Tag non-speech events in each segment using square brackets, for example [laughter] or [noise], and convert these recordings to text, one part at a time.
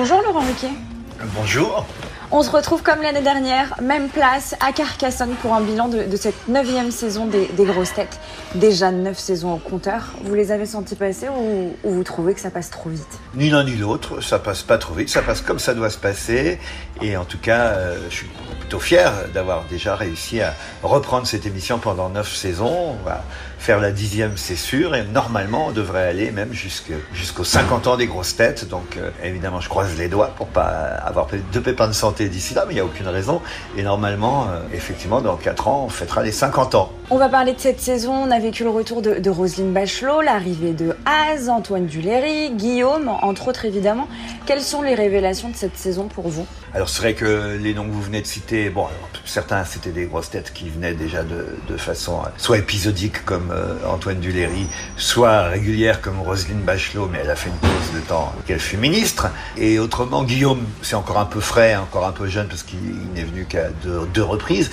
Bonjour Laurent Ruquier. Bonjour. On se retrouve comme l'année dernière, même place à Carcassonne pour un bilan de, cette neuvième saison des, grosses têtes. Déjà neuf saisons au compteur. Vous les avez sentis passer ou, vous trouvez que ça passe trop vite? Ni l'un ni l'autre, ça passe pas trop vite, ça passe comme ça doit se passer. Et en tout cas, euh, je suis plutôt fier d'avoir déjà réussi à reprendre cette émission pendant neuf saisons. Faire la dixième, c'est sûr, et normalement, on devrait aller même jusqu'aux 50 ans des grosses têtes. Donc euh, évidemment, je croise les doigts pour pas avoir de pépins de santé d'ici là, mais il n'y a aucune raison. Et normalement, euh, effectivement, dans 4 ans, on fêtera les 50 ans. On va parler de cette saison. On a vécu le retour de, de Roselyne Bachelot, l'arrivée de Az, Antoine Duléry, Guillaume, entre autres évidemment. Quelles sont les révélations de cette saison pour vous? Alors c'est vrai que les noms que vous venez de citer, bon, certains c'était des grosses têtes qui venaient déjà de, de façon soit épisodique comme euh, Antoine Duléry, soit régulière comme Roselyne Bachelot, mais elle a fait une pause de temps qu'elle fut ministre. Et autrement, Guillaume, c'est encore un peu frais, encore un peu jeune parce qu'il n'est venu qu'à deux, deux, reprises,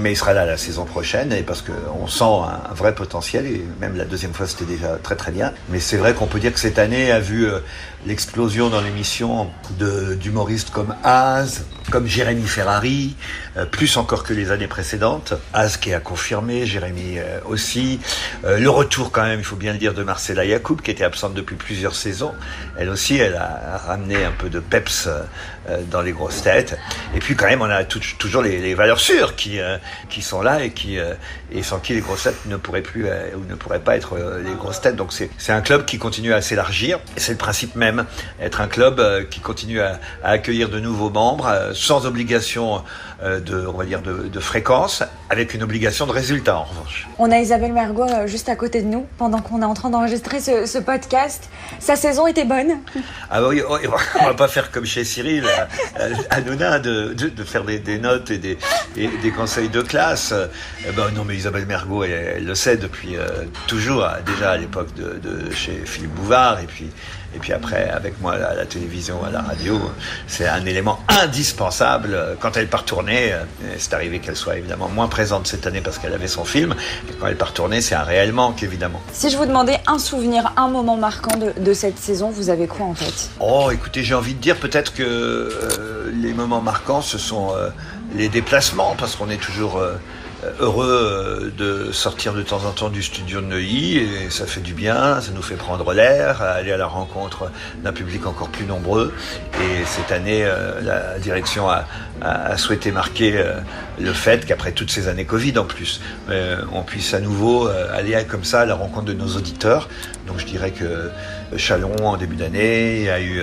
mais il sera là la saison prochaine et parce qu'on sent un, vrai potentiel et même la deuxième fois c'était déjà très très bien. Mais c'est vrai qu'on peut dire que cette année a vu euh, l'explosion dans l'émission d'humoristes comme Az, comme Jérémy Ferrari, euh, plus encore que les années précédentes. Az qui a confirmé, Jérémy euh, aussi. Euh, le retour quand même, il faut bien le dire, de Marcella Yacoub, qui était absente depuis plusieurs saisons. Elle aussi, elle a ramené un peu de peps dans les grosses têtes. Et puis quand même, on a toujours les, valeurs sûres qui, qui sont là et, qui, sans qui les grosses têtes ne pourraient plus ou ne pourraient pas être les grosses têtes. Donc c'est un club qui continue à s'élargir. C'est le principe même, être un club qui continue à, accueillir de nouveaux membres sans obligation euh, de, on va dire, de, fréquence, avec une obligation de résultat en revanche. On a Isabelle Mergot euh, juste à côté de nous pendant qu'on est en train d'enregistrer ce, podcast. Sa saison était bonne Ah oui, oh, on va pas faire comme chez Cyril, à, Nona, de, de, faire des, notes et des, des conseils de classe. Eh ben, non, mais Isabelle Mergot, elle, le sait depuis euh, toujours, déjà à l'époque de, de, chez Philippe Bouvard, et puis et puis après, avec moi à la télévision, à la radio, c'est un élément indispensable. Quand elle part tourner, euh, c'est arrivé qu'elle soit évidemment moins présente cette année parce qu'elle avait son film. Et quand elle part tourner, c'est un réel manque, évidemment. Si je vous demandais un souvenir, un moment marquant de, cette saison, vous avez quoi en fait Oh, écoutez, j'ai envie de dire peut-être que euh, les moments marquants, ce sont euh, les déplacements, parce qu'on est toujours heureux euh, de sortir de temps en temps du studio de Neuilly et ça fait du bien, ça nous fait prendre l'air, aller à la rencontre d'un public encore plus nombreux. Et cette année, euh, la direction a, souhaité marquer euh, le fait qu'après toutes ces années Covid en plus, on puisse à nouveau aller comme ça à la rencontre de nos auditeurs. Donc je dirais que Chalon en début d'année, a eu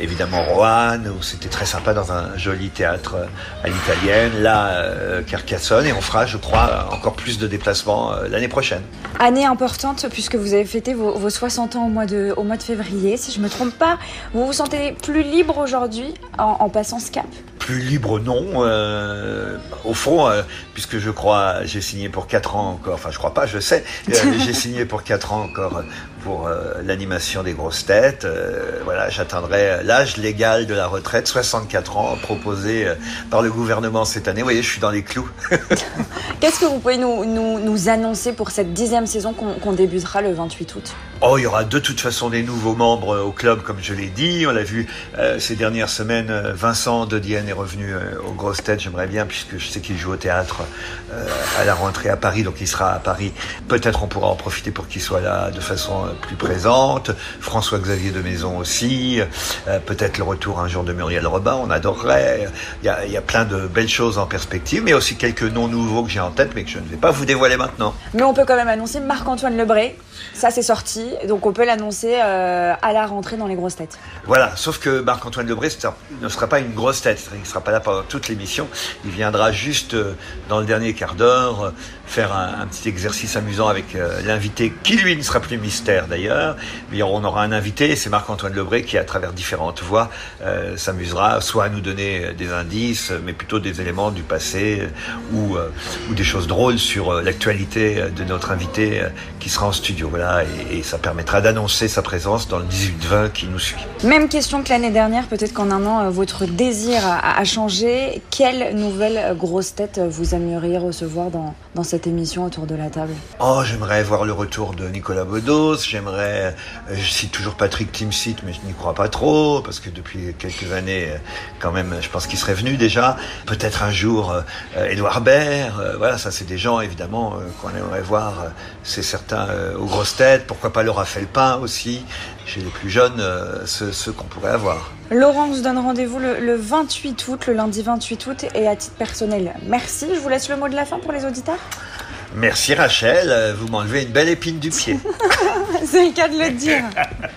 évidemment Roanne où c'était très sympa dans un joli théâtre à l'italienne, là Carcassonne et on fera, je crois, encore plus de déplacements euh, l'année prochaine. Année importante puisque vous avez fêté vos, 60 ans au mois, de, au mois de février, si je ne me trompe pas. Vous vous sentez plus libre aujourd'hui en, passant ce cap? Plus libre, non. Euh, au fond, euh, puisque je crois, j'ai signé pour 4 ans encore, enfin je crois pas, je sais, [laughs] j'ai signé pour 4 ans encore pour l'animation des grosses têtes. voilà, j'atteindrai l'âge légal de la retraite, 64 ans, proposé par le gouvernement cette année. Vous voyez, je suis dans les clous. Qu'est-ce que vous pouvez nous, nous, annoncer pour cette dixième saison qu'on débutera le 28 août? Oh, il y aura de toute façon des nouveaux membres au club, comme je l'ai dit. On l'a vu euh, ces dernières semaines. Euh, Vincent de Dienne est revenu euh, aux grosses têtes. J'aimerais bien, puisque je sais qu'il joue au théâtre à la rentrée à Paris, donc il sera à Paris. Peut-être on pourra en profiter pour qu'il soit là de façon plus présente. François-Xavier de Maison aussi. Peut-être le retour un jour de Muriel Robin. On adorerait. Il y, a, il y a plein de belles choses en perspective, mais aussi quelques noms nouveaux que j'ai en tête, mais que je ne vais pas vous dévoiler maintenant. Mais on peut quand même annoncer Marc-Antoine Lebré. Ça, c'est sorti. Donc, on peut l'annoncer euh, à la rentrée dans les grosses têtes. Voilà. Sauf que Marc-Antoine Lebré ne sera pas une grosse tête. Il ne sera pas là pendant toute l'émission. Il viendra juste euh, dans le dernier quart d'heure euh, faire un, petit exercice amusant avec l'invité, qui lui ne sera plus mystère d'ailleurs. Mais on aura un invité, c'est Marc-Antoine Lebré qui, à travers différentes voix, s'amusera soit à nous donner des indices, mais plutôt des éléments du passé ou, des choses drôles sur l'actualité de notre invité qui sera en studio. voilà, et, ça permettra d'annoncer sa présence dans le 18-20 qui nous suit. Même question que l'année dernière, peut-être qu'en un an, votre désir a, changé. Quelle nouvelle grosse tête vous aimeriez recevoir dans, dans cette émission autour de la table? Oh, j'aimerais voir le retour de Nicolas Bedos, j'aimerais, je cite toujours Patrick Timsit, mais je n'y crois pas trop, parce que depuis quelques années, quand même, je pense qu'il serait venu déjà. Peut-être un jour, Edouard Baird, voilà, ça c'est des gens évidemment qu'on aimerait voir, c'est certain, aux grosses têtes, pourquoi pas Laura Felpin aussi, chez les plus jeunes, ceux, qu'on pourrait avoir. Laurent, on se donne rendez-vous le, le 28 août, le lundi 28 août, et à titre personnel, merci. Je vous laisse le mot de la fin pour les auditeurs. Merci Rachel, vous m'enlevez une belle épine du pied. [laughs] c'est le cas de le dire. [laughs]